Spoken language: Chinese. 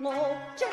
我。